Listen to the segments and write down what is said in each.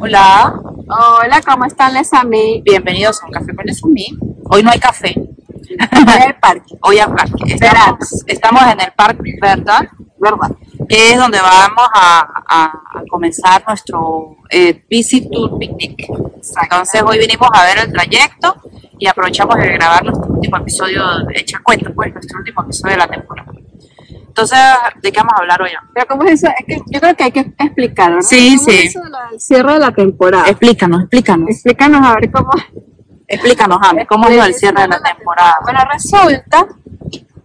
Hola, Hola, ¿cómo están les a mí? bienvenidos a un café con Lesumí. Hoy no hay café, En el parque, hoy hay parque. Estamos, estamos en el parque Verdad, ¿verdad? que es donde vamos a, a- a comenzar nuestro eh, Visit Tour Picnic. Entonces hoy vinimos a ver el trayecto y aprovechamos de grabar nuestro último episodio, de Echa Cuenta, pues nuestro último episodio de la temporada. Entonces, ¿de qué vamos a hablar hoy? Pero ¿cómo es eso? Es que yo creo que hay que explicarlo, ¿no? Sí, ¿Cómo sí. es eso de la- el cierre de la temporada? Explícanos, explícanos. Explícanos a ver cómo... Explícanos, Ame, ¿cómo es el cierre de la temporada? Bueno, resulta,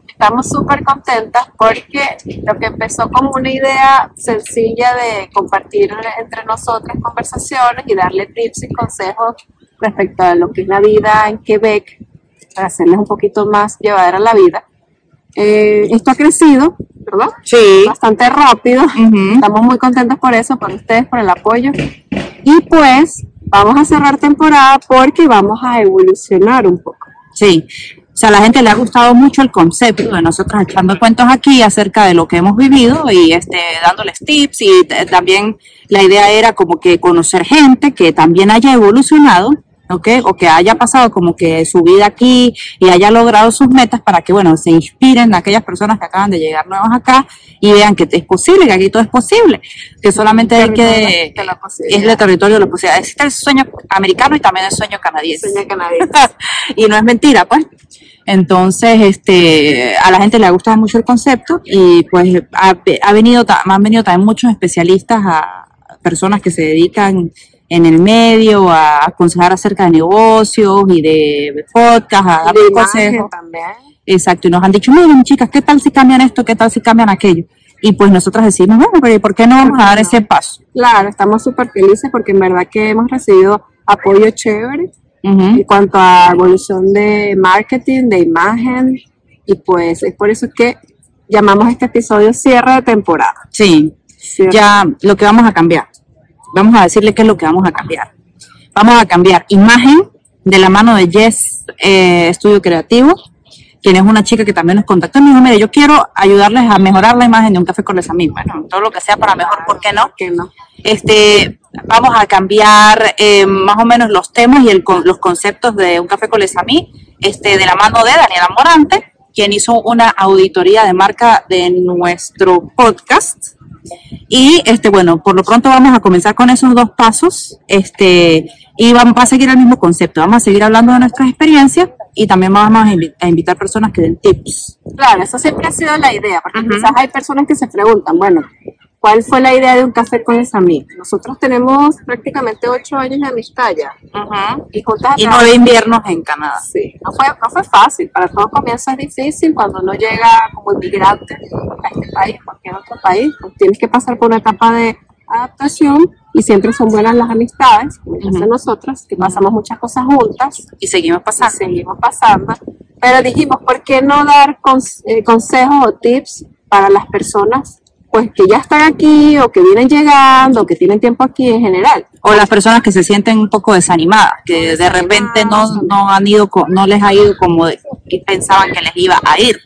estamos súper contentas porque lo que empezó como una idea sencilla de compartir entre nosotras conversaciones y darle tips y consejos respecto a lo que es la vida en Quebec, para hacerles un poquito más llevadera la vida. Eh, esto ha crecido, ¿verdad? Sí. Bastante rápido. Ujú. Estamos muy contentos por eso, por ustedes, por el apoyo. Y pues vamos a cerrar temporada porque vamos a evolucionar un poco. Sí, o sea, a la gente le ha gustado mucho el concepto de nosotros echando cuentos aquí acerca de lo que hemos vivido y este dándoles tips y t- también la idea era como que conocer gente que también haya evolucionado, ¿ok? O que haya pasado como que su vida aquí y haya logrado sus metas para que, bueno, se inspiren aquellas personas que acaban de llegar nuevas acá y vean que es posible, que aquí todo es posible, que solamente hay que... De la posibilidad. Es el territorio de la posibilidad. Existe el sueño americano y también el sueño canadiense Sueño canadiense. y no es mentira, pues. Entonces, este, a la gente le ha gustado mucho el concepto y pues ha, ha venido, han venido también muchos especialistas a personas que se dedican en el medio a aconsejar acerca de negocios y de podcast, a dar consejos. Exacto, y nos han dicho, miren chicas, ¿qué tal si cambian esto? ¿Qué tal si cambian aquello? Y pues nosotras decimos, bueno, pero ¿y ¿por qué no vamos a dar ese paso? Claro, estamos súper felices porque en verdad que hemos recibido apoyo chévere en cuanto a evolución de marketing, de imagen. Y pues es por eso que llamamos este episodio cierre de temporada. Sí, Cierre. ya lo que vamos a cambiar. Vamos a decirle qué es lo que vamos a cambiar. Vamos a cambiar imagen de la mano de Jess eh, Estudio Creativo, quien es una chica que también nos contactó y me dijo, mire, yo quiero ayudarles a mejorar la imagen de un café con les amigos. Bueno, todo lo que sea para mejor, ¿por qué no? que no. Este, vamos a cambiar eh, más o menos los temas y el, los conceptos de un café con les amí, este, de la mano de Daniela Morante, quien hizo una auditoría de marca de nuestro podcast. Y este, bueno, por lo pronto vamos a comenzar con esos dos pasos. Este, y vamos va a seguir el mismo concepto. Vamos a seguir hablando de nuestras experiencias y también vamos a, invi- a invitar personas que den tips. Claro, eso siempre ha sido la idea, porque quizás hay personas que se preguntan, bueno, ¿cuál fue la idea de un café con los amigos? Nosotros tenemos prácticamente ocho años de amistad ya, y juntas Y a nueve inviernos en Canadá. Sí, no fue, no fue fácil, para todo comienzo es difícil cuando uno llega como inmigrante a este país, cualquier otro país, pues tienes que pasar por una etapa de adaptación y siempre son buenas las amistades, como Ujú. nosotros, que pasamos muchas cosas juntas. Y seguimos y pasando. seguimos pasando, pero dijimos, ¿por qué no dar cons- eh, consejos o tips para las personas pues que ya están aquí o que vienen llegando o que tienen tiempo aquí en general? o las personas que se sienten un poco desanimadas, que de repente no, no han ido, no les ha ido como pensaban que les iba a ir.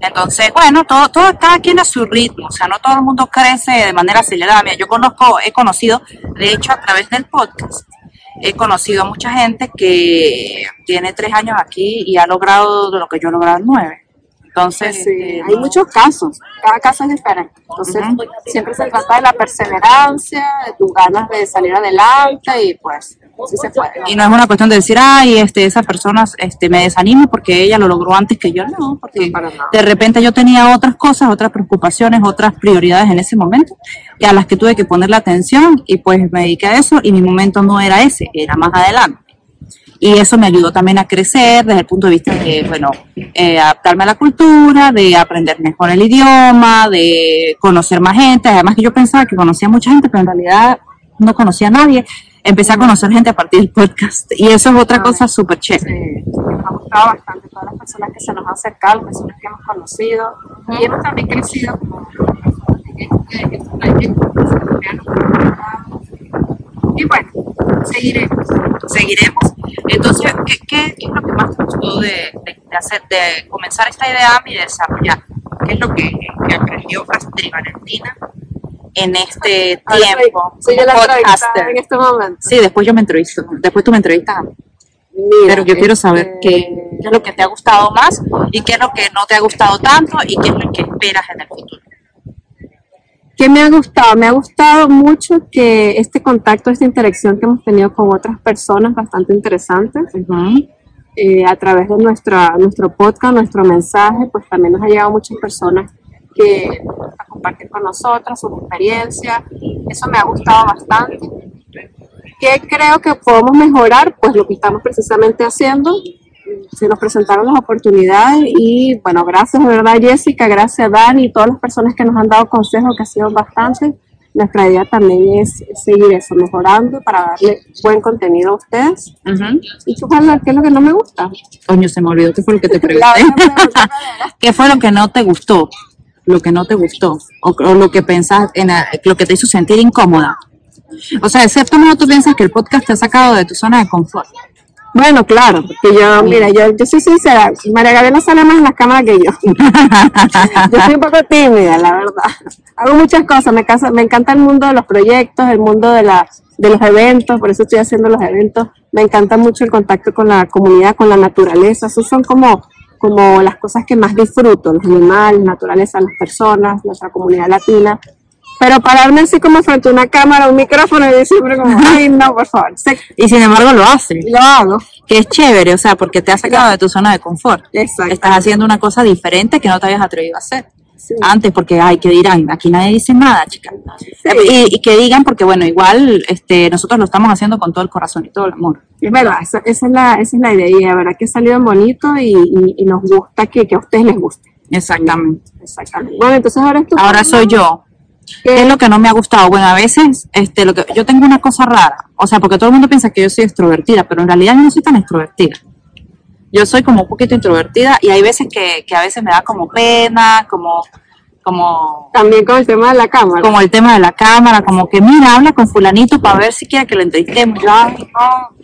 Entonces, bueno, todo, todo, cada quien a su ritmo, o sea, no todo el mundo crece de manera acelerada. Mira, yo conozco, he conocido, de hecho, a través del podcast, he conocido a mucha gente que tiene tres años aquí y ha logrado lo que yo he logrado en nueve. Entonces, Sí, este, hay no- muchos casos, cada caso es diferente. Entonces, siempre se trata de la perseverancia, de tus ganas de salir adelante y pues, sí se puede. Y no es una cuestión de decir, ay, este, esa persona este, me desanima porque ella lo logró antes que yo. No, porque de repente yo tenía otras cosas, otras preocupaciones, otras prioridades en ese momento, y a las que tuve que ponerle atención, y pues me dediqué a eso, y mi momento no era ese, era más adelante. Y eso me ayudó también a crecer desde el punto de vista de, bueno, eh, adaptarme a la cultura, de aprender mejor el idioma, de conocer más gente. Además que yo pensaba que conocía mucha gente, pero en realidad no conocía a nadie. Empecé a conocer gente a partir del podcast. Y eso es otra cosa súper chévere. Sí, nos ha gustado bastante todas las personas que se nos han acercado, personas que hemos conocido y hemos también crecido como personas en este, en este vean Y bueno, seguiremos. Seguiremos. Entonces, ¿qué, qué, qué es lo que más te gustó de, de- de hacer, de comenzar esta idea y de desarrollar? ¿Qué es lo que, que aprendió Astrid Valentina en este Ahora soy- tiempo soy yo la en este momento. Sí, después yo me entrevisto, después tú me entrevistas a mí. Mira, Pero yo quiero saber este, qué, qué es lo que te ha gustado más y qué es lo que no te ha gustado tanto y qué es lo que esperas en el futuro. ¿Qué me ha gustado? Me ha gustado mucho que este contacto, esta interacción que hemos tenido con otras personas bastante interesantes eh, a través de nuestra, nuestro podcast, nuestro mensaje, pues también nos ha llegado muchas personas que a compartir con nosotras sus experiencias. Eso me ha gustado bastante. ¿Qué creo que podemos mejorar? Pues lo que estamos precisamente haciendo. Se nos presentaron las oportunidades y bueno, gracias de verdad Jessica, gracias Dani y todas las personas que nos han dado consejos que ha sido bastante. Nuestra idea también es seguir eso, mejorando para darle buen contenido a ustedes. ¿Y lo, qué es lo que no me gusta? Coño, se me olvidó qué fue lo que te pregunté. ¿Qué fue lo que no te gustó? Lo que no te gustó. O, o lo que pensás, en la- lo que te hizo sentir incómoda. O sea, de cierto modo tú piensas que el podcast te ha sacado de tu zona de confort. Bueno, claro, porque yo, mira, yo, yo soy sincera, María Gabriela sale más en las cámaras que yo. yo soy un poco tímida, la verdad. Hago muchas cosas, me, casa- me encanta el mundo de los proyectos, el mundo de, la, de los eventos, por eso estoy haciendo los eventos. Me encanta mucho el contacto con la comunidad, con la naturaleza. Esos son como, como las cosas que más disfruto, los animales, la naturaleza, las personas, nuestra comunidad latina. Pero pararme así como frente a una cámara, un micrófono y decir siempre como, ay, no, por favor, Y sin embargo lo haces. lo hago. Que es chévere, o sea, porque te ha sacado de tu zona de confort. Exacto. Estás haciendo una cosa diferente que no te habías atrevido a hacer. Sí. Antes, porque, ay, ¿qué dirán? Aquí nadie dice nada, chica. Y, y que digan, porque bueno, igual este, nosotros lo estamos haciendo con todo el corazón y todo el amor. Es verdad, esa, esa es la, esa es la idea y la verdad que ha salido bonito y, y- y nos gusta que, que a ustedes les guste. Exactamente. Exactamente. Bueno, entonces ahora es tu Ahora turno. soy yo. ¿Qué es lo que no me ha gustado? Bueno, a veces este, lo que, yo tengo una cosa rara. O sea, porque todo el mundo piensa que yo soy extrovertida, pero en realidad yo no soy tan extrovertida. Yo soy como un poquito introvertida y hay veces que, que a veces me da como pena, como, como, También con el tema de la cámara. como el tema de la cámara, como que mira, habla con fulanito para ver si quiere que lo entrevistemos. Yo, ay, no.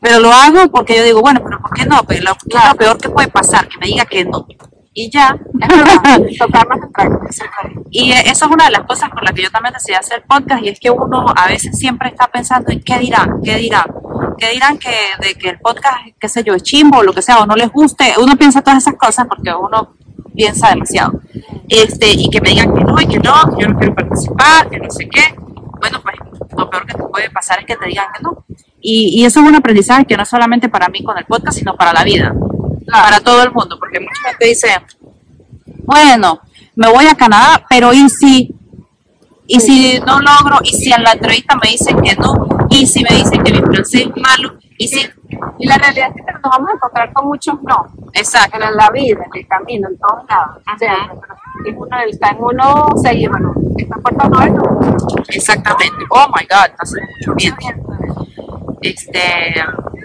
Pero lo hago porque yo digo, bueno, pero ¿por qué no? Pero lo, ¿qué es lo peor que puede pasar? Que me diga que no. Y ya. Es verdad, tocarnos en práctica, siempre. Y eso es una de las cosas por las que yo también decidí hacer podcast y es que uno a veces siempre está pensando en qué dirán, qué dirán, qué dirán que de que el podcast, qué sé yo, es chimbo o lo que sea, o no les guste. Uno piensa todas esas cosas porque uno piensa demasiado. Este, y que me digan que no y que no, que yo no quiero participar, que no sé qué. Bueno, pues lo peor que te puede pasar es que te digan que no. Y, y eso es un aprendizaje que no solamente para mí con el podcast, sino para la vida, para todo el mundo, porque mucha gente dice, bueno, me voy a Canadá, pero ¿y si? ¿Y si no logro? ¿Y si en la entrevista me dicen que no? ¿Y si me dicen que mi francés es malo? ¿Y si? Y la realidad es que nos vamos a encontrar con muchos no. Exacto. En la vida, en el camino, en todos lados. es uno, está en uno seguir, bueno, está en Puerto Nuevo. Exactamente. Oh my God, está haciendo mucho viento. Este,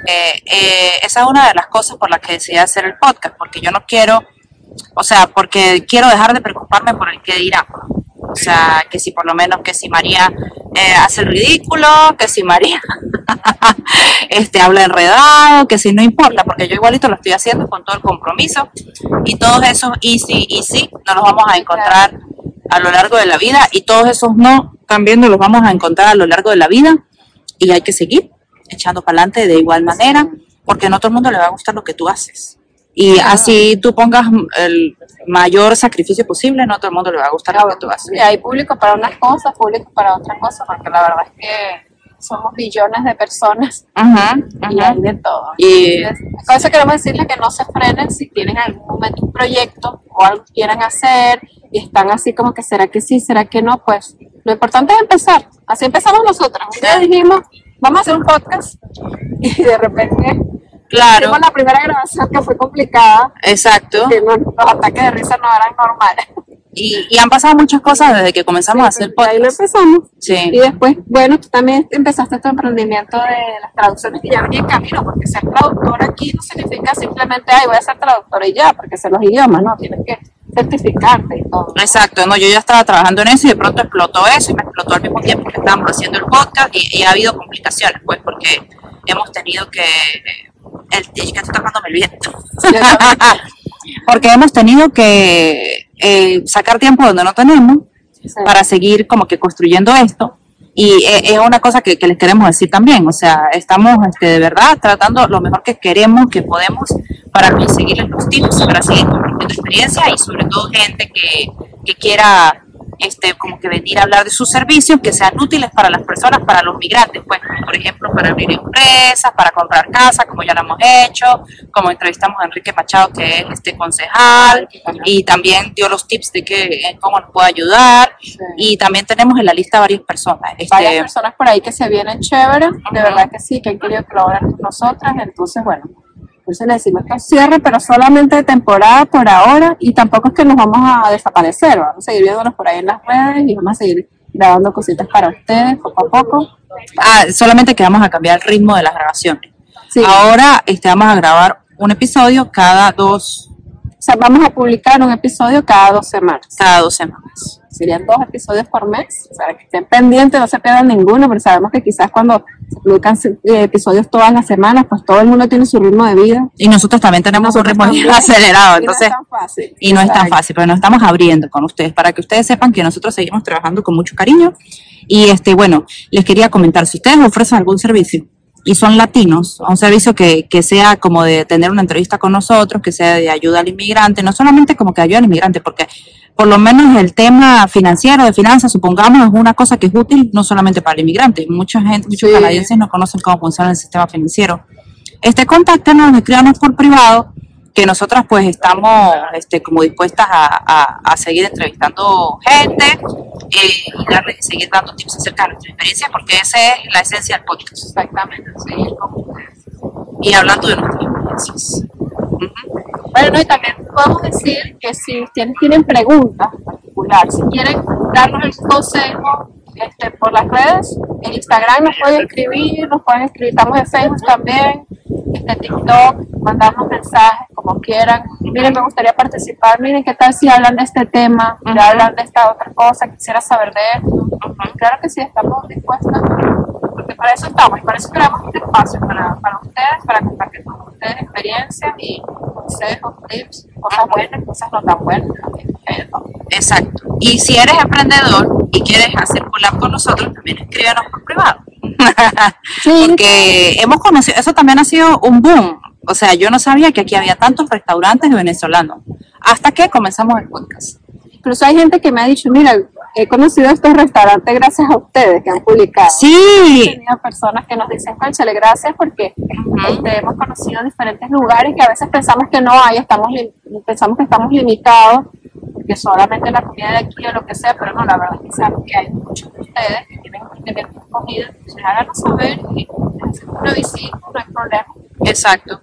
eh, esa es una de las cosas por las que decidí hacer el podcast, porque yo no quiero, o sea, porque quiero dejar de preocuparme por el que dirá. O sea, que si por lo menos que si María eh, hace el ridículo, que si María este, habla enredado, que si no importa, porque yo igualito lo estoy haciendo con todo el compromiso y todos esos easy, easy, no los vamos a encontrar a lo largo de la vida y todos esos no también nos los vamos a encontrar a lo largo de la vida y hay que seguir echando para adelante de igual manera porque no todo el mundo le va a gustar lo que tú haces. Y así tú pongas el mayor sacrificio posible, no todo el mundo le va a gustar lo que tú haces. Y hay público para unas cosas, público para otras cosas, porque la verdad es que somos billones de personas Ajá, y hay de todo. Y- con eso queremos decirles que no se frenen si tienen en algún momento un proyecto o algo que quieran hacer y están así como que será que sí, será que no, pues lo importante es empezar. Así empezamos nosotras. Un día dijimos, vamos a hacer un podcast y de repente Claro, hicimos la primera grabación que fue complicada, exacto. que los ataques de risa no eran normales. Y, y han pasado muchas cosas desde que comenzamos a hacer Y ahí lo podcast. empezamos. Sí. Y después, bueno, tú también empezaste tu emprendimiento de las traducciones que ya venía en camino, porque ser traductor aquí no significa simplemente, ay, voy a ser traductora y ya, porque sé los idiomas, no, tienes que certificarte y todo. Exacto, no, yo ya estaba trabajando en eso y de pronto explotó eso y me explotó al mismo tiempo que estábamos haciendo el podcast y, y ha habido complicaciones, pues, porque hemos tenido que... El, es que estoy tocándome el viento. porque hemos tenido que eh, sacar tiempo donde no tenemos para seguir como que construyendo esto. Y e- es una cosa que, les queremos decir también, o sea, estamos este, de verdad tratando lo mejor que queremos, que podemos, para conseguirles los tips, para seguir compartiendo experiencia y sobre todo gente que, que quiera este, como que venir a hablar de sus servicios que sean útiles para las personas, para los migrantes, pues, por ejemplo, para abrir empresas, para comprar casas, como ya lo hemos hecho, como entrevistamos a Enrique Machado, que es este concejal, y también dio los tips de que, eh, cómo nos puede ayudar, y también tenemos en la lista varias personas. Este, varias personas por ahí que se vienen chéveres, de verdad que sí, que han querido colaborar con nosotras, entonces bueno, por eso le decimos que cierre, pero solamente de temporada por ahora, y tampoco es que nos vamos a desaparecer, vamos a seguir viéndonos por ahí en las redes y vamos a seguir grabando cositas para ustedes poco a poco. ah, solamente que vamos a cambiar el ritmo de las grabaciones. Sí. Ahora este, vamos a grabar un episodio cada dos, O sea, vamos a publicar un episodio cada dos semanas. cada dos semanas. Serían dos episodios por mes. O sea, que estén pendientes, no se pierdan ninguno, pero sabemos que quizás cuando se publican eh, episodios todas las semanas, pues todo el mundo tiene su ritmo de vida. Y nosotros también tenemos un ritmo bien acelerado, entonces... y no es tan fácil. Y no es tan fácil, pero nos estamos abriendo con ustedes para que ustedes sepan que nosotros seguimos trabajando con mucho cariño. Y este, bueno, les quería comentar, si ustedes ofrecen algún servicio y son latinos, un servicio que, que sea como de tener una entrevista con nosotros, que sea de ayuda al inmigrante, no solamente como que ayuda al inmigrante, porque por lo menos el tema financiero, de finanzas, supongamos, es una cosa que es útil no solamente para el inmigrante. Mucha gente, muchos Sí. canadienses no conocen cómo funciona el sistema financiero. Este, contáctenos, escríbanos por privado, que nosotras pues estamos este, como dispuestas a, a- a seguir entrevistando gente eh, y darle, seguir dando tips acerca de nuestra experiencia, porque esa es la esencia del podcast. Exactamente, seguir con ustedes. Y hablando de nuestras experiencias. Bueno, y también podemos decir que si ustedes tienen preguntas en particular, si quieren darnos el consejo este, por las redes, en Instagram nos pueden escribir, nos pueden escribir, estamos en Facebook también, este, TikTok, mandarnos mensajes como quieran. Miren, me gustaría participar, miren qué tal si hablan de este tema, Ujú. hablan de esta otra cosa, quisiera saber de esto. Claro que sí, estamos dispuestas, porque para eso estamos, y para eso creamos este espacio para, para ustedes, para compartir con ustedes experiencias y consejos, tips, cosas buenas, cosas no tan buenas. Exacto. Y si eres emprendedor y quieres hacer collab con nosotros, también escríbenos por privado. Sí, Porque hemos conocido, eso también ha sido un boom. O sea, yo no sabía que aquí había tantos restaurantes venezolanos. Hasta que comenzamos el podcast. incluso hay gente que me ha dicho, mira, he conocido estos restaurantes gracias a ustedes que han publicado. He Sí, tenido personas que nos dicen, conchale, gracias porque este, hemos conocido diferentes lugares que a veces pensamos que no hay, estamos pensamos que estamos limitados, que solamente la comida de aquí o lo que sea, pero no, la verdad es que sabemos que hay muchos de ustedes que tienen excelentes comida, entonces háganos saber y hacemos una visita, no hay problema. Exacto.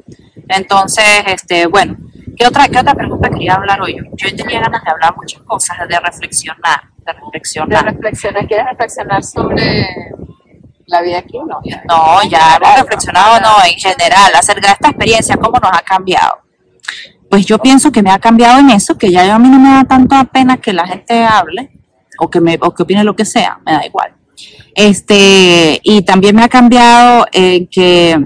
Entonces, este, bueno, ¿qué otra, qué otra pregunta quería hablar hoy? Yo tenía ganas de hablar muchas cosas, de reflexionar, de De reflexionar. reflexionar, ¿quieres reflexionar sobre la vida aquí o no? Ya. No, ya hemos General, reflexionado, no, en general, acerca de esta experiencia, cómo nos ha cambiado. Pues yo pienso que me ha cambiado en eso, que ya a mí no me da tanta pena que la gente hable o que me o que opine lo que sea, me da igual. Este, y también me ha cambiado en que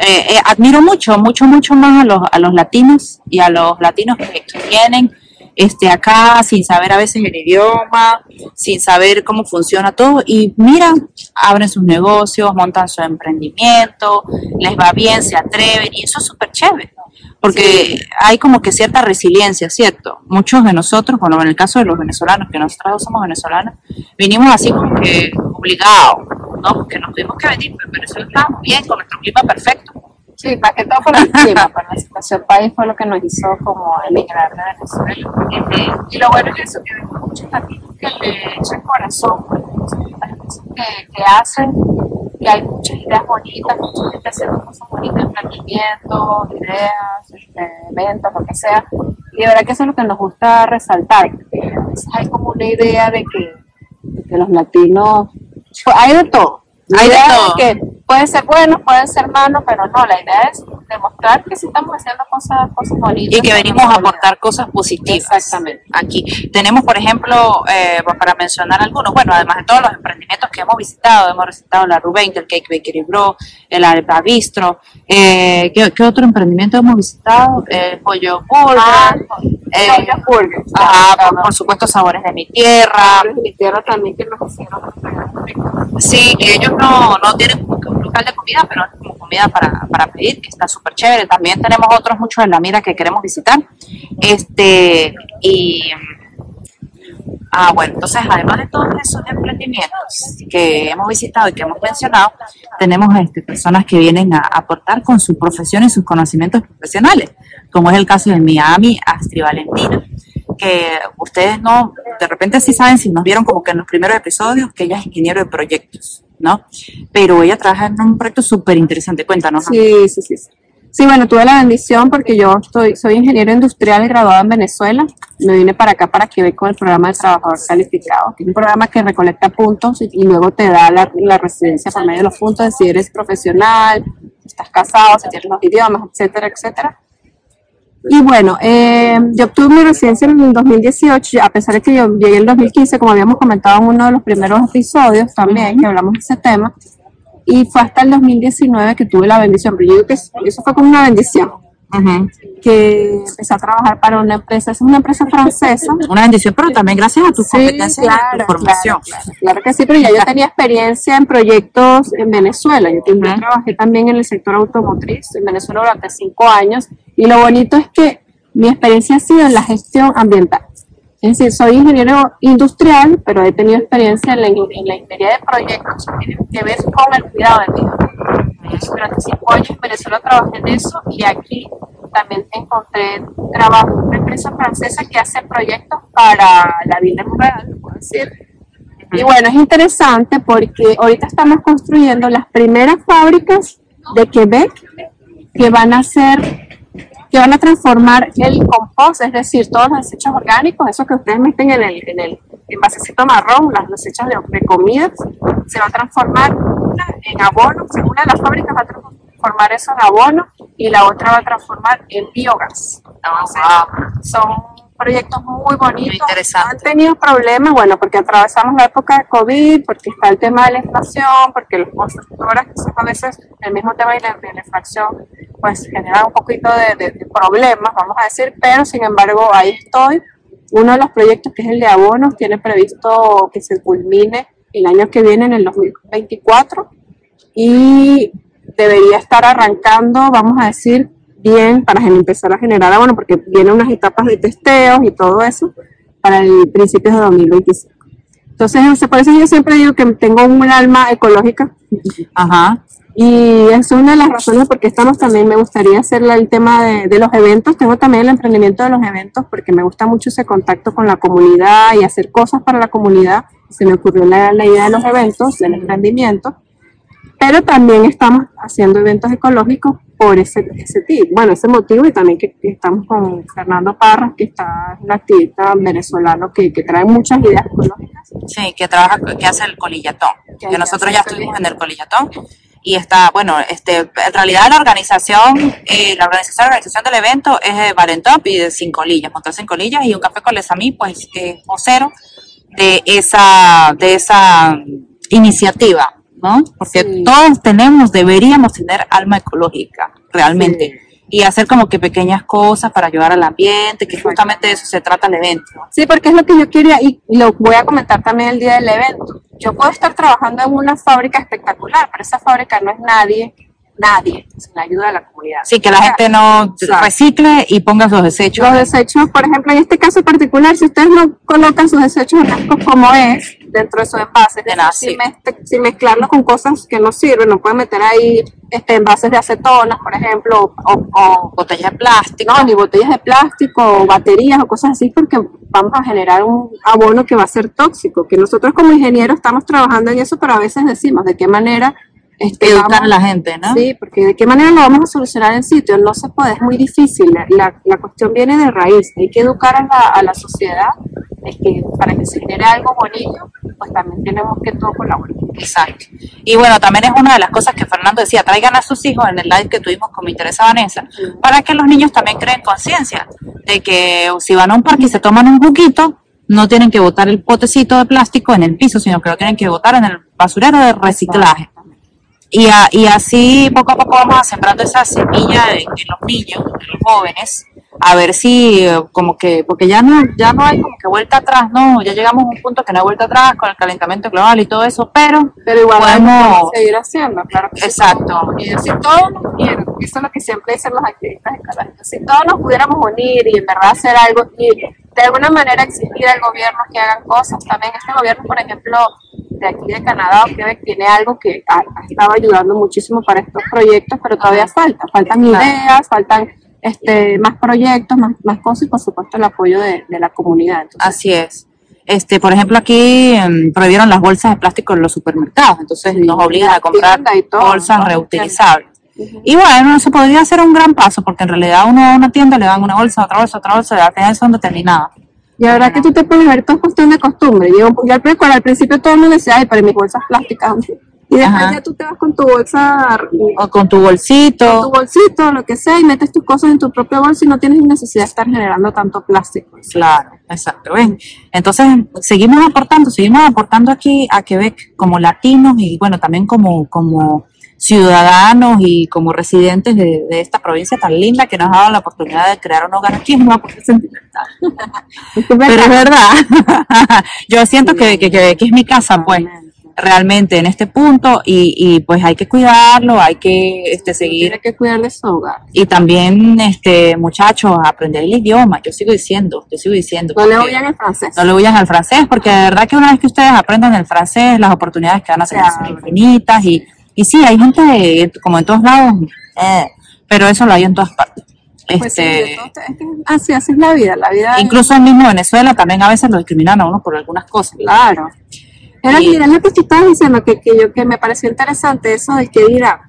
eh, eh, admiro mucho, mucho, mucho más a los, a los latinos y a los latinos que, que vienen este, acá sin saber a veces el idioma, sin saber cómo funciona todo. Y mira, abren sus negocios, montan su emprendimiento, les va bien, se atreven y eso es súper chévere. Porque hay como que cierta resiliencia, ¿cierto? Muchos de nosotros, bueno, en el caso de los venezolanos, que nosotros somos venezolanos, vinimos así como que obligados, ¿no? Porque nos tuvimos que venir, pero en Venezuela estábamos bien, con nuestro clima perfecto. Sí, más que todo por el clima, por la situación país fue lo que nos hizo como emigrar de Venezuela. Y lo bueno es eso, que vemos muchos latinos que le echan corazón, las cosas que, que hacen, que hay muchas ideas bonitas, mucha gente haciendo cosas bonitas, emprendimientos, ideas, este, eventos, lo que sea. Y de verdad que eso es lo que nos gusta resaltar, porque a veces hay como una idea de que, de que los latinos, pues, hay de todo. Es que pueden ser buenos, pueden ser malos, pero no, la idea es demostrar que sí estamos haciendo cosas, cosas bonitas. Y que venimos a aportar cosas positivas. Exactamente. Aquí tenemos, por ejemplo, eh, para mencionar algunos, bueno, además de todos los emprendimientos que hemos visitado, hemos visitado la Rubén, el Cake Bakery Bro, el Alba Bistro, eh, ¿qué, otro emprendimiento hemos visitado? El Pollo Burger. Ah, eh, Burger. Ah, por, supuesto, Sabores de mi Tierra. Sabores de mi Tierra también que nos hicieron. Sí, que ellos no, no tienen local de comida, pero es como comida para, para pedir, que está súper chévere. También tenemos otros muchos en la mira que queremos visitar. Este, y Ah, bueno, entonces además de todos esos emprendimientos que hemos visitado y que hemos mencionado, tenemos este, personas que vienen a aportar con su profesión y sus conocimientos profesionales, como es el caso de Miami, Astri Valentina, que ustedes no, de repente sí saben si nos vieron como que en los primeros episodios, que ella es ingeniero de proyectos, ¿no? Pero ella trabaja en un proyecto súper interesante, cuéntanos. Sí, sí, sí. Sí, bueno, tuve la bendición porque yo estoy, soy ingeniero industrial graduado en Venezuela. Me vine para acá para que ve con el programa de trabajador calificado, que es un programa que recolecta puntos y, luego te da la, la, residencia por medio de los puntos de si eres profesional, si estás casado, si tienes los idiomas, etcétera, etcétera. Y bueno, eh, yo obtuve mi residencia en el 2018, a pesar de que yo llegué en el 2015, como habíamos comentado en uno de los primeros episodios también, que hablamos de ese tema y fue hasta el 2019 que tuve la bendición, pero yo digo que eso fue como una bendición. Que empecé a trabajar para una empresa, es una empresa francesa. Una bendición, pero también gracias a tu competencia y a tu formación. Claro, que sí, pero ya yo tenía experiencia en proyectos en Venezuela. Yo, trabajé también en el sector automotriz en Venezuela durante cinco años y lo bonito es que mi experiencia ha sido en la gestión ambiental. Es decir, soy ingeniero industrial, pero he tenido experiencia en la, ingeniería de proyectos que tienen que ver con el cuidado del medio ambiente. Durante cinco años en Venezuela trabajé en eso y aquí también encontré trabajo en una empresa francesa que hace proyectos para la vida real, puedo decir. Y bueno, es interesante porque ahorita estamos construyendo las primeras fábricas de Quebec que van a ser que van a transformar el compost, es decir, todos los desechos orgánicos, esos que ustedes meten en el, en el envasecito marrón, las desechos de, de comida, se va a transformar en abono, una de las fábricas va a transformar eso en abono y la otra va a transformar en biogás. Entonces, son proyectos muy bonitos. Interesante. Han tenido problemas, bueno, porque atravesamos la época de COVID, porque está el tema de la inflación, porque los constructores, a veces el mismo tema de la, de la inflación, pues genera un poquito de, problemas, vamos a decir, pero sin embargo ahí estoy. Uno de los proyectos, que es el de abonos, tiene previsto que se culmine el año que viene, en el 2024, y debería estar arrancando, vamos a decir, bien para empezar a generar abono, porque vienen unas etapas de testeos y todo eso para el principio de 2025. Entonces, por eso yo siempre digo que tengo un alma ecológica. Ajá. Y es una de las razones por qué estamos también, me gustaría hacer el tema de, los eventos. Tengo también el emprendimiento de los eventos porque me gusta mucho ese contacto con la comunidad y hacer cosas para la comunidad. Se me ocurrió la, idea de los eventos, del emprendimiento. Pero también estamos haciendo eventos ecológicos por ese, ese bueno, ese motivo y también que, estamos con Fernando Parras, que está un activista venezolano que, que trae muchas ideas ecológicas. Sí, que trabaja, que hace el colillatón, que, nosotros ya estuvimos en el colillatón y está, bueno, este, en realidad la organización, eh, la organización, la organización del evento es de Valentop y de Cinco Lillas, montar Cinco Lillas y un café con Lesamí, pues es vocero de esa, de esa iniciativa ¿no? Porque todos tenemos, deberíamos tener alma ecológica, realmente. Y hacer como que pequeñas cosas para ayudar al ambiente, que justamente de eso se trata el evento. Sí, porque es lo que yo quería y lo voy a comentar también el día del evento. Yo puedo estar trabajando en una fábrica espectacular, pero esa fábrica no es nadie nadie, sin la ayuda de la comunidad. Sí, que la gente no recicle y ponga sus desechos. Los desechos, por ejemplo, en este caso particular, si ustedes no colocan sus desechos orgánicos como es, dentro de su envase, de nada, sin, sin, mezclarlos con cosas que no sirven, no pueden meter ahí este, envases de acetonas, por ejemplo, o, botellas de plástico. No, ni botellas de plástico, o baterías o cosas así, porque vamos a generar un abono que va a ser tóxico, que nosotros como ingenieros estamos trabajando en eso, pero a veces decimos de qué manera este, educar a la gente, ¿no? Sí, porque de qué manera lo vamos a solucionar en sitio, no se puede, es muy difícil, la, la, cuestión viene de raíz, hay que educar a la, a la sociedad de que para que se genere algo bonito, pues también tenemos que todo colaborar. Exacto. Y bueno, también es una de las cosas que Fernando decía, traigan a sus hijos en el live que tuvimos con mi Teresa Vanessa, para que los niños también creen conciencia de que si van a un parque y se toman un buquito, no tienen que botar el potecito de plástico en el piso, sino que lo tienen que botar en el basurero de reciclaje. Y, a- y así poco a poco vamos a sembrando esa semilla en, en los niños, en los jóvenes, a ver si eh, como que, porque ya no, ya no hay como que vuelta atrás, no, ya llegamos a un punto que no hay vuelta atrás con el calentamiento global y todo eso, pero Pero igual Podemos- seguir haciendo, claro que Exacto. Si todos nos unieran, eso es lo que siempre dicen los activistas ecológicos, si todos nos pudiéramos unir y en verdad hacer algo y de alguna manera exigir al gobierno que hagan cosas, también este gobierno, por ejemplo, de aquí de Canadá o Quebec tiene algo que ha, ha estado ayudando muchísimo para estos proyectos, pero todavía falta, faltan ideas, faltan este, más proyectos, más, más cosas y por supuesto el apoyo de, de la comunidad. Entonces, Así es. Este, por ejemplo, aquí em, prohibieron las bolsas de plástico en los supermercados, entonces Sí, nos obligan a comprar todo, bolsas todo reutilizables. Y bueno, eso podría ser un gran paso, porque en realidad uno va a una tienda, le dan una bolsa, otra bolsa, otra bolsa, al final son determinadas. Y la verdad que tú te puedes ver, todo es cuestión de costumbre. Yo, yo al, principio, al principio todo el mundo decía, ay, pero mis bolsas plásticas. Y después Ajá. ya tú te vas con tu bolsa, O con tu bolsito. con tu bolsito, lo que sea, y metes tus cosas en tu propia bolsa y no tienes necesidad de estar generando tanto plástico. Claro, exacto. ¿ven? Entonces, seguimos aportando, seguimos aportando aquí a Quebec como latinos y bueno, también como, como ciudadanos y como residentes de, de esta provincia tan linda que nos ha dado la oportunidad de crear un hogar aquí. No porque sentimental. Pero es verdad. Yo siento que, que, que- que es mi casa, pues, realmente en este punto y, y pues hay que cuidarlo, hay que este, seguir Tiene que cuidar de su hogar. y también, este, muchachos, aprender el idioma. Yo sigo diciendo, yo sigo diciendo. No le oigan el francés. no le huyan al francés, porque de verdad que una vez que ustedes aprendan el francés, las oportunidades que van a ser Claro. infinitas. Y, y sí, hay gente, como en todos lados, eh, pero eso lo hay en todas partes. Pues sí, Este, te- es que así, así es la vida. La vida incluso en mismo Venezuela también a veces lo discriminan a uno por algunas cosas. Claro. Era, Y- mira, lo que tú estabas diciendo, que, que, yo, que me pareció interesante, eso de que dirá.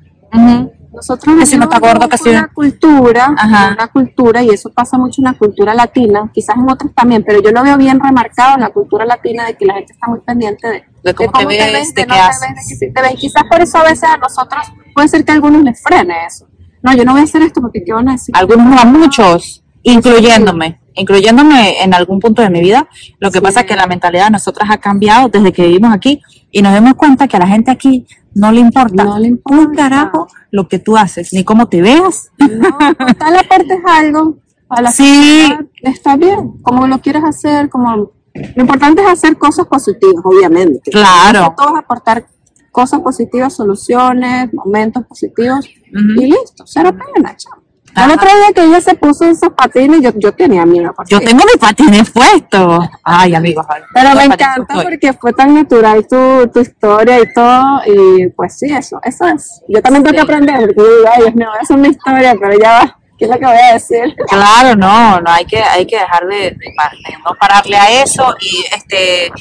Nosotros Que si no está gordo, de que si- una cultura, Ajá. de una cultura, y eso pasa mucho en la cultura latina, quizás en otras también, pero yo lo veo bien remarcado en la cultura latina de que la gente está muy pendiente de, De cómo te ves, de no qué te haces. ves, de que te ven. Quizás por eso a veces a nosotros puede ser que a algunos les frene eso. No, yo no voy a hacer esto porque ¿qué van a decir? Algunos no, a muchos, incluyéndome, incluyéndome en algún punto de mi vida. Lo que Sí. pasa es que la mentalidad de nosotras ha cambiado desde que vivimos aquí y nos damos cuenta que a la gente aquí no le importa, No le un importa. carajo lo que tú haces, ni cómo te veas. No, tal aportes algo a la Sí. sociedad, está bien, como lo quieres hacer, como lo importante es hacer cosas positivas, obviamente. Claro. Todos aportar cosas positivas, soluciones, momentos positivos y listo, cero pena, chao. Ajá. El otro día que ella se puso esos patines, yo, yo tenía miedo. Yo tengo mis patines puestos. Ay, amigos. Pero me encanta porque fue tan natural tu, tu historia y todo. Y pues sí, eso, eso es. Yo también tengo Sí. que aprender porque digo, ay, Dios mío, voy a hacer una historia, pero ya va. ¿Qué es lo que voy a decir? Claro, no, no hay que, hay que dejar de, de pa- de no pararle a eso y este,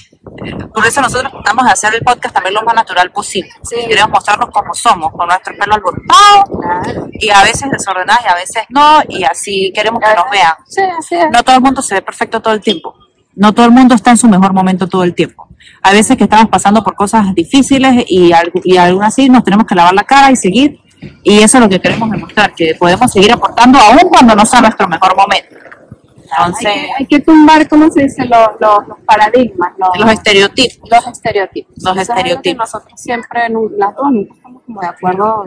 por eso nosotros tratamos de hacer el podcast también lo más natural posible. Sí. Queremos mostrarnos como somos, con nuestro pelo alborotado y a veces desordenadas y a veces no y así queremos que nos vean. Sí. No todo el mundo se ve perfecto todo el tiempo. No todo el mundo está en su mejor momento todo el tiempo. Hay veces que estamos pasando por cosas difíciles y, y aún así nos tenemos que lavar la cara y seguir. Y eso es lo que queremos demostrar, que podemos seguir aportando aún cuando no sea nuestro mejor momento. Entonces, hay, que, hay que tumbar, ¿cómo se dice? Los, los, los paradigmas, los, los estereotipos. los estereotipos. Los es estereotipos. nosotros siempre, las dos, estamos como de acuerdo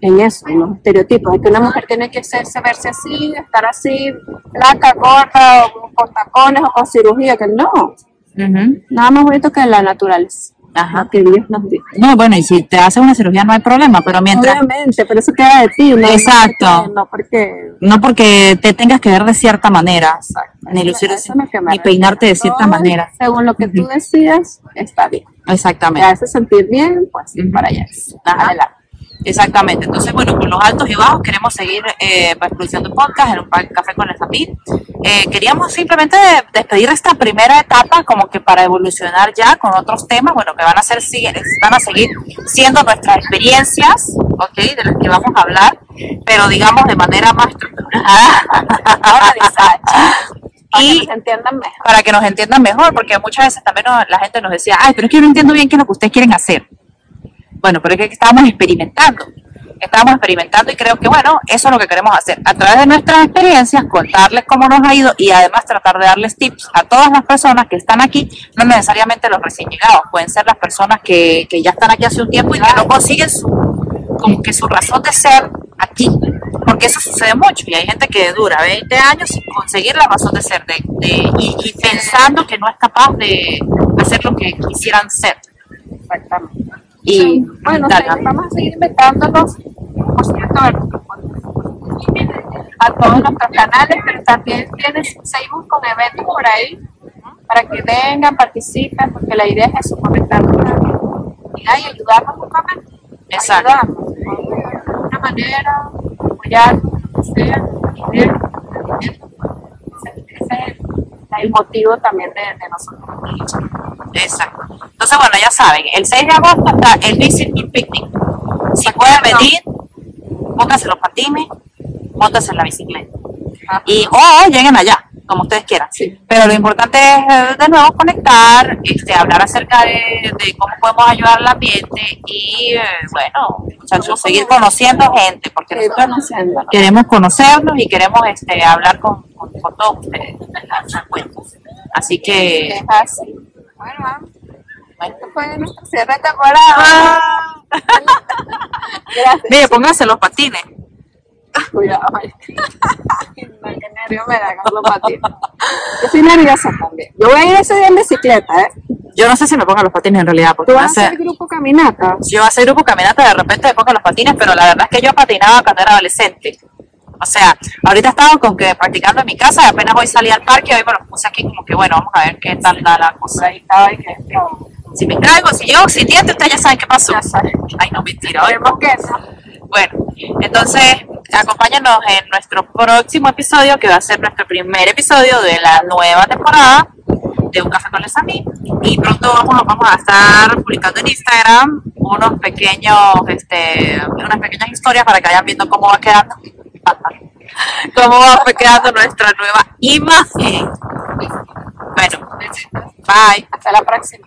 en, eso, en los estereotipos. De que una mujer tiene que hacerse, verse así, estar así, flaca, gorda, o con tacones o con cirugía, que no. Nada más bonito que la naturaleza. Ajá. que Dios nos dio. No, bueno, y si te haces una cirugía no hay problema, pero mientras, Obviamente, pero eso queda de ti. No Exacto. No porque... no porque te tengas que ver de cierta manera, ni Eso- lucir ni peinarte de cierta Todo, manera. Según lo que tú Ujú. decidas, está bien. Te Exactamente. hace sentir bien, pues Ujú. para allá. Ajá. Adelante. Exactamente. Entonces, bueno, con los altos y bajos queremos seguir eh, pues, produciendo podcast en un café con el Zapit. Eh, queríamos simplemente despedir esta primera etapa como que para evolucionar ya con otros temas, bueno, que van a ser van a seguir siendo nuestras experiencias, ¿ok? De las que vamos a hablar, pero digamos de manera más estructurada. Para y que nos entiendan mejor. para que nos entiendan mejor, porque muchas veces también nos- la gente nos decía, ay, pero es que yo no entiendo bien qué es lo que ustedes quieren hacer. Bueno, pero es que estábamos experimentando. Estábamos experimentando y creo que, bueno, eso es lo que queremos hacer. A través de nuestras experiencias, contarles cómo nos ha ido y además tratar de darles tips a todas las personas que están aquí, no necesariamente los recién llegados, pueden ser las personas que, que ya están aquí hace un tiempo y que no consiguen su, que su razón de ser aquí. Porque eso sucede mucho y hay gente que dura 20 años sin conseguir la razón de ser de- y, y pensando que no es capaz de hacer lo que quisieran ser. Exactamente. Y Bueno, sí, vamos a seguir inventándonos, por cierto, a todos nuestros canales, pero también tienes, seguimos con eventos por ahí para que vengan, participen, porque la idea es eso, conectarnos y ay, ayudarnos mutuamente. Exacto. Ayudarnos, de alguna manera, apoyarnos, lo que sea, entretenimiento. Ese- es el motivo también de, de nosotros. Exacto. Entonces, bueno, ya saben, el 6 de agosto está el Visit Me Picnic. Si pueden venir, pónganse los patines, montense en la bicicleta. Y, o lleguen allá, como ustedes quieran. Sí. Pero lo importante es, eh, de nuevo, conectar, este, hablar acerca de, de cómo podemos ayudar al ambiente y, eh, bueno, muchachos, seguir conociendo gente, porque queremos conocernos y queremos este, hablar con, con, con todos ustedes. Así que, Es así. Bueno, vamos. bueno. Esto fue nuestro cierre de temporada. Gracias. Mire, pónganse los patines. Cuidado, nervio me da con los patines. Yo soy nerviosa también. Yo voy a ir ese día en bicicleta, ¿eh? Yo no sé si me pongan los patines en realidad, porque ¿Tú va vas a hacer grupo caminata? yo voy a hacer grupo caminata, de repente me pongo los patines, pero la verdad es que yo patinaba cuando era adolescente. O sea, ahorita estaba con que practicando en mi casa y apenas hoy salí al parque, hoy me los puse aquí como que bueno, vamos a ver qué tal da la cosa. Ahí estaba y que. Si me caigo, si yo, si tiente, ustedes ya saben qué pasó. Ya sabes. Ay, no, mentira. hoy. Bueno, entonces acompáñanos en nuestro próximo episodio, que va a ser nuestro primer episodio de la nueva temporada de Un Café con Les Amis. Y pronto vamos, vamos a estar publicando en Instagram unos pequeños, este, unas pequeñas historias para que vayan viendo cómo va quedando. cómo va quedando nuestra nueva imagen. Bueno, bye. Hasta la próxima.